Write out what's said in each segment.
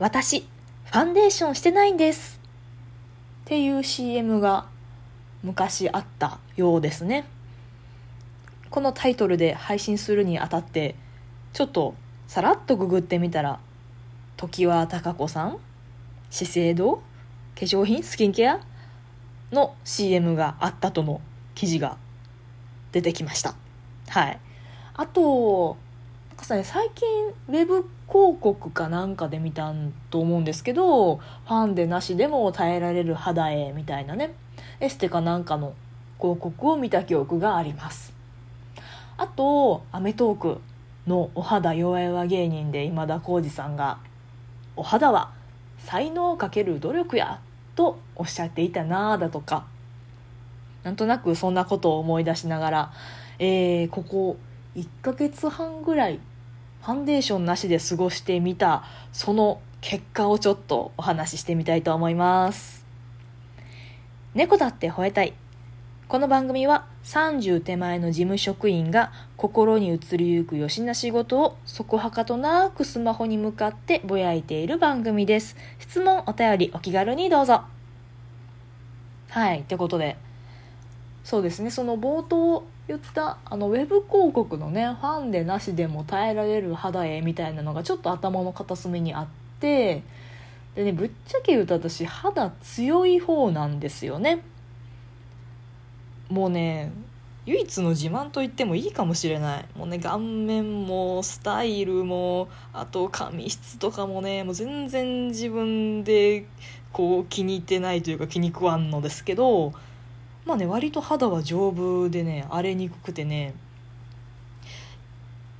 私、ファンデーションしてないんです。っていう CM が昔あったようですね。このタイトルで配信するにあたって、ちょっとさらっとググってみたら、常盤貴子さん資生堂化粧品スキンケアの CM があったとの記事が出てきました。はい。あと、なんかさね、最近ウェブ広告かなんかで見たんと思うんですけど、ファンでなしでも耐えられる肌へみたいなね、エステかなんかの広告を見た記憶があります。あと、アメトーークのお肌弱々芸人で今田耕司さんが、お肌は才能をかける努力やとおっしゃっていたなあだとか、なんとなくそんなことを思い出しながら、えー、ここ1ヶ月半ぐらいファンデーションなしで過ごしてみたその結果をちょっとお話ししてみたいと思います。猫だって吠えたい。この番組は30手前の事務職員が心に移りゆくよしな仕事をそこはかとなくスマホに向かってぼやいている番組です。質問お便りお気軽にどうぞ。はいってことでそうですね。その冒頭言ったあのウェブ広告のねファンでなしでも耐えられる肌へみたいなのがちょっと頭の片隅にあってでねぶっちゃけ言うと私肌強い方なんですよね。もうね唯一の自慢と言ってもいいかもしれない。もうね顔面もスタイルもあと髪質とかもねもう全然自分でこう気に入ってないというか気に食わんのですけどまあね割と肌は丈夫でね荒れにくくてね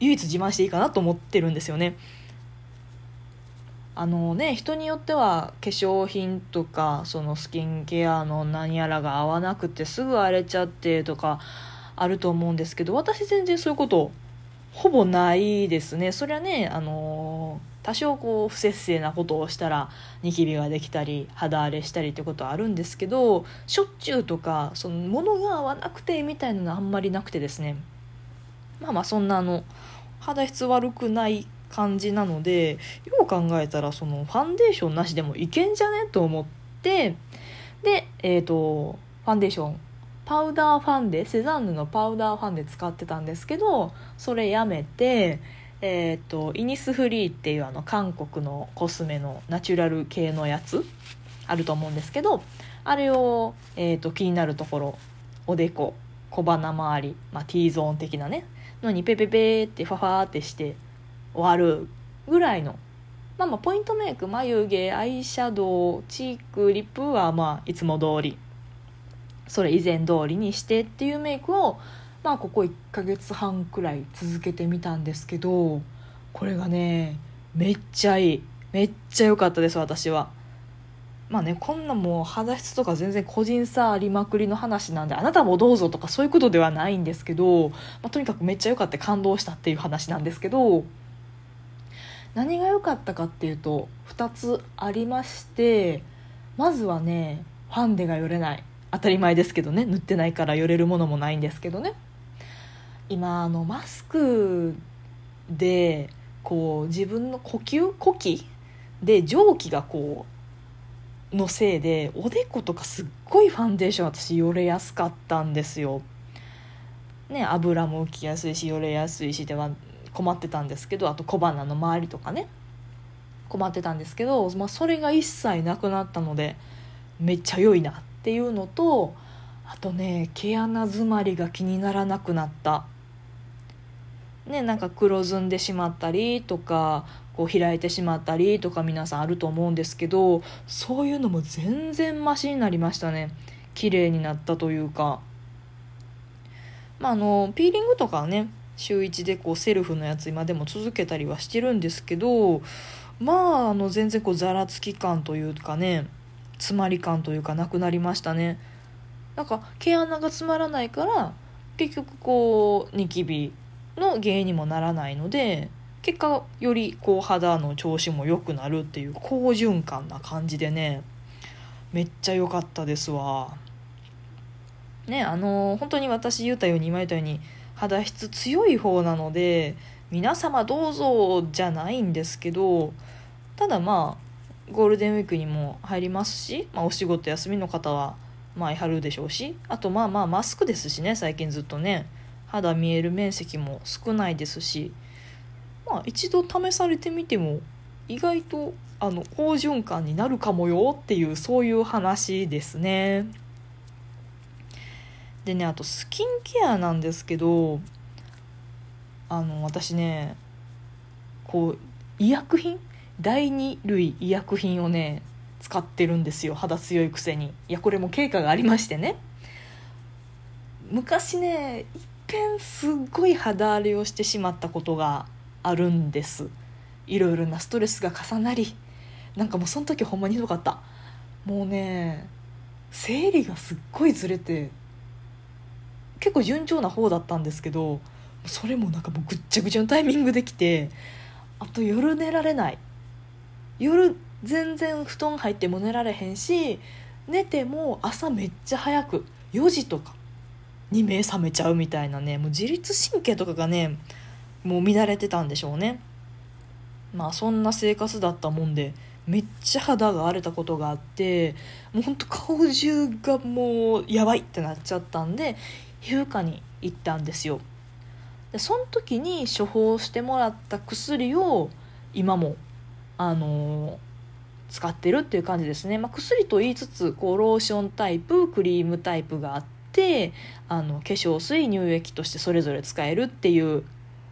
唯一自慢していいかなと思ってるんですよね。あのね人によっては化粧品とかそのスキンケアの何やらが合わなくてすぐ荒れちゃってとかあると思うんですけど私全然そういうことほぼないですね。それはねあの多少こう不摂生なことをしたらニキビができたり肌荒れしたりってことはあるんですけどしょっちゅうとかその物が合わなくてみたいなのはあんまりなくてですね。まあまあそんなあの肌質悪くない感じなのでよう考えたらそのファンデーションなしでもいけんじゃねと思ってでえっ、ー、とファンデーションパウダーファンデセザンヌのパウダーファンデ使ってたんですけどそれやめてえーと、イニスフリーっていうあの韓国のコスメのナチュラル系のやつあると思うんですけどあれを、えーと、気になるところおでこ小鼻周り、まあ、T ゾーン的なねのにペペペってファファーってして終わるぐらいの、まあ、まあポイントメイク眉毛アイシャドウチークリップはまあいつも通りそれ以前通りにしてっていうメイクをまあここ1ヶ月半くらい続けてみたんですけどこれがねめっちゃいい。めっちゃ良かったです私は。まあねこんなもう肌質とか全然個人差ありまくりの話なんであなたもどうぞとかそういうことではないんですけど、まあ、とにかくめっちゃ良かった感動したっていう話なんですけど何が良かったかっていうと2つありましてまずはねファンデがよれない。当たり前ですけどね塗ってないからよれるものもないんですけどね。今あのマスクでこう自分の呼吸呼気で蒸気がこうのせいでおでことかすっごいファンデーション私よれやすかったんですよ。ね油も浮きやすいしよれやすいしでは困ってたんですけどあと小鼻の周りとかね困ってたんですけど、まあ、それが一切なくなったのでめっちゃ良いなっていうのとあとね毛穴詰まりが気にならなくなったね、なんか黒ずんでしまったりとかこう開いてしまったりとか皆さんあると思うんですけどそういうのも全然マシになりましたね。綺麗になったというか。まああのピーリングとかはね週1でこうセルフのやつ今でも続けたりはしてるんですけどまああの全然こうざらつき感というかね詰まり感というかなくなりましたね。なんか毛穴が詰まらないから結局こうニキビの原因にもならないので結果よりこう肌の調子も良くなるっていう好循環な感じでねめっちゃ良かったですわ。ねあの本当に私言ったように今言ったように肌質強い方なので皆様どうぞじゃないんですけどただまあゴールデンウィークにも入りますし、まあ、お仕事休みの方はまあやるでしょうしあとまあまあマスクですしね最近ずっとね。肌見える面積も少ないですしまあ一度試されてみても意外とあの好循環になるかもよっていうそういう話ですね。でねあとスキンケアなんですけどあの私ねこう医薬品？第二類医薬品をね使ってるんですよ肌強いくせに。いやこれも経過がありましてね。昔ねいっぺんすっごい肌荒れをしてしまったことがあるんです。いろいろなストレスが重なりなんかもうその時ほんまにひどかった。もうね生理がすっごいずれて結構順調な方だったんですけどそれもなんかもうぐっちゃぐちゃのタイミングできてあと夜寝られない。夜全然布団入っても寝られへんし寝ても朝めっちゃ早く4時とかに目覚めちゃうみたいなねもう自律神経とかがねもう乱れてたんでしょうね。まあそんな生活だったもんでめっちゃ肌が荒れたことがあってもうほんと顔中がもうやばいってなっちゃったんで皮膚科に行ったんですよ。でその時に処方してもらった薬を今もあのー、使ってるっていう感じですね、まあ、薬と言いつつこうローションタイプクリームタイプがあってあの化粧水乳液としてそれぞれ使えるっていう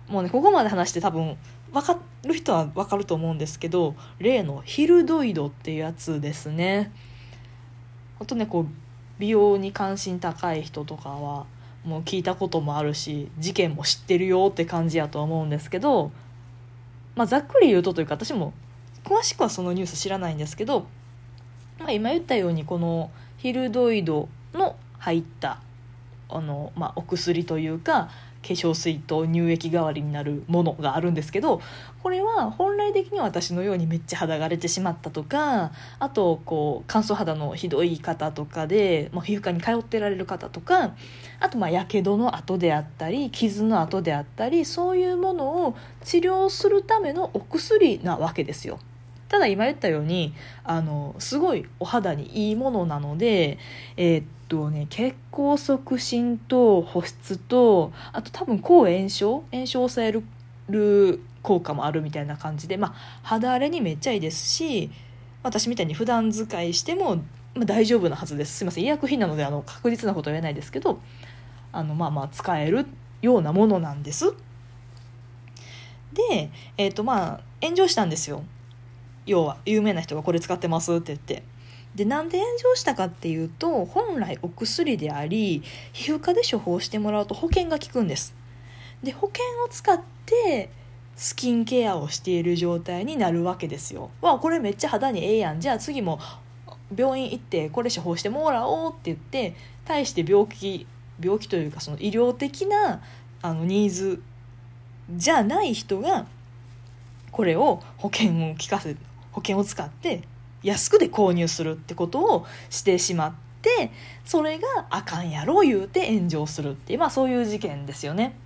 もうねここまで話して多分分かる人は分かると思うんですけど例のヒルドイドっていうやつですね。あとねこう美容に関心高い人とかはもう聞いたこともあるし事件も知ってるよって感じやとは思うんですけど、まあ、ざっくり言うとというか私も詳しくはそのニュース知らないんですけど、まあ、今言ったようにこのヒルドイドの入ったあの、まあ、お薬というか化粧水と乳液代わりになるものがあるんですけどこれは本来的には私のようにめっちゃ肌が荒れてしまったとかあとこう乾燥肌のひどい方とかでもう皮膚科に通ってられる方とかあとまあやけどの跡であったり傷の跡であったりそういうものを治療するためのお薬なわけですよ。ただ今言ったようにあのすごいお肌にいいものなので、えー、っとね血行促進と保湿とあと多分抗炎症？炎症を抑える効果もあるみたいな感じで、まあ、肌荒れにめっちゃいいですし私みたいに普段使いしても、まあ、大丈夫なはずです。すいません。医薬品なのであの確実なことは言えないですけどあのまあまあ使えるようなものなんです。で、えっ、ー、とまあ炎上したんですよ。要は有名な人がこれ使ってますって言って。でなんで炎上したかっていうと本来お薬であり皮膚科で処方してもらうと保険が効くんです。で保険を使ってスキンケアをしている状態になるわけですよ。わこれめっちゃ肌にええやん。じゃあ次も病院行ってこれ処方してもらおうって言って対して病気病気というかその医療的なあのニーズじゃない人がこれを保険を効かせ保険を使って安くで購入するってことをしてしまってそれがあかんやろ言うて炎上するっていうまあそういう事件ですよね。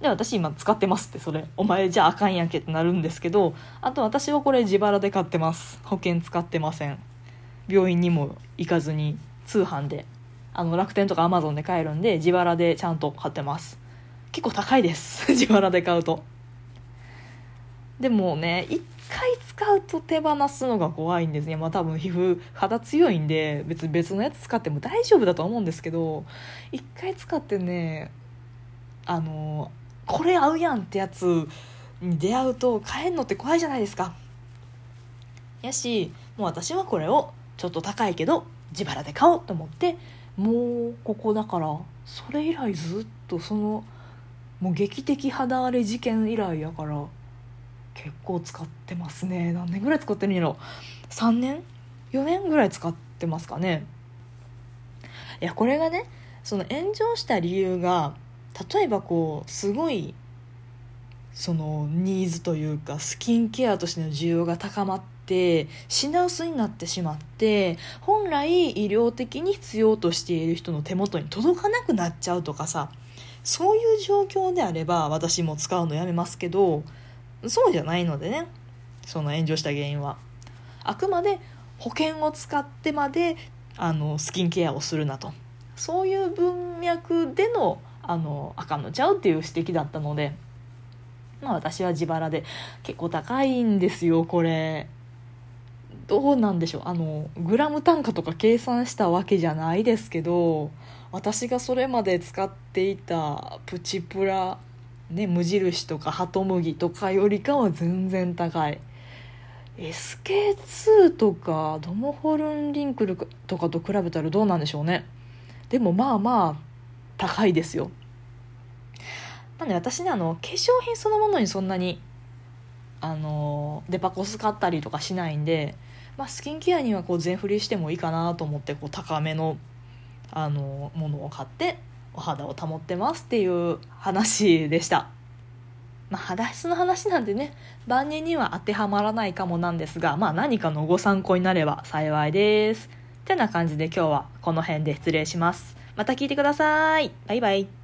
で私今使ってますってそれ。お前じゃああかんやんけってなるんですけどあと私はこれ自腹で買ってます。保険使ってません。病院にも行かずに通販で。あの楽天とかアマゾンで買えるんで自腹でちゃんと買ってます。結構高いです。自腹で買うと。でもね一回使うと手放すのが怖いんですね。まあ多分皮膚肌強いんで別別のやつ使っても大丈夫だとは思うんですけど一回使ってねあのこれ合うやんってやつに出会うと買えんのって怖いじゃないですか。やしもう私はこれをちょっと高いけど自腹で買おうと思ってもうここだからそれ以来ずっとそのもう劇的肌荒れ事件以来やから結構使ってますね。何年ぐらい使ってるんやろ？3年？4年ぐらい使ってますかね。いやこれがねその炎上した理由が例えばこうすごいそのニーズというかスキンケアとしての需要が高まって品薄になってしまって本来医療的に必要としている人の手元に届かなくなっちゃうとかさそういう状況であれば私も使うのやめますけどそうじゃないのでね。その炎上した原因は。あくまで保険を使ってまであのスキンケアをするなと。そういう文脈でのあのあかんのちゃうっていう指摘だったので。まあ私は自腹で結構高いんですよこれ。どうなんでしょう。あのグラム単価とか計算したわけじゃないですけど私がそれまで使っていたプチプラ、ね、無印とかハトムギとかよりかは全然高い。SK2 とかドモホルンリンクルとかと比べたらどうなんでしょうね。でもまあまあ高いですよ。なんで私ねあの化粧品そのものにそんなにあのデパコス買ったりとかしないんで、まあ、スキンケアにはこう全振りしてもいいかなと思ってこう高めのあのものを買ってお肌を保ってますっていう話でした。まあ、肌質の話なんでね万人には当てはまらないかもなんですが、まあ、何かのご参考になれば幸いです。てな感じで今日はこの辺で失礼します。また聞いてください。バイバイ。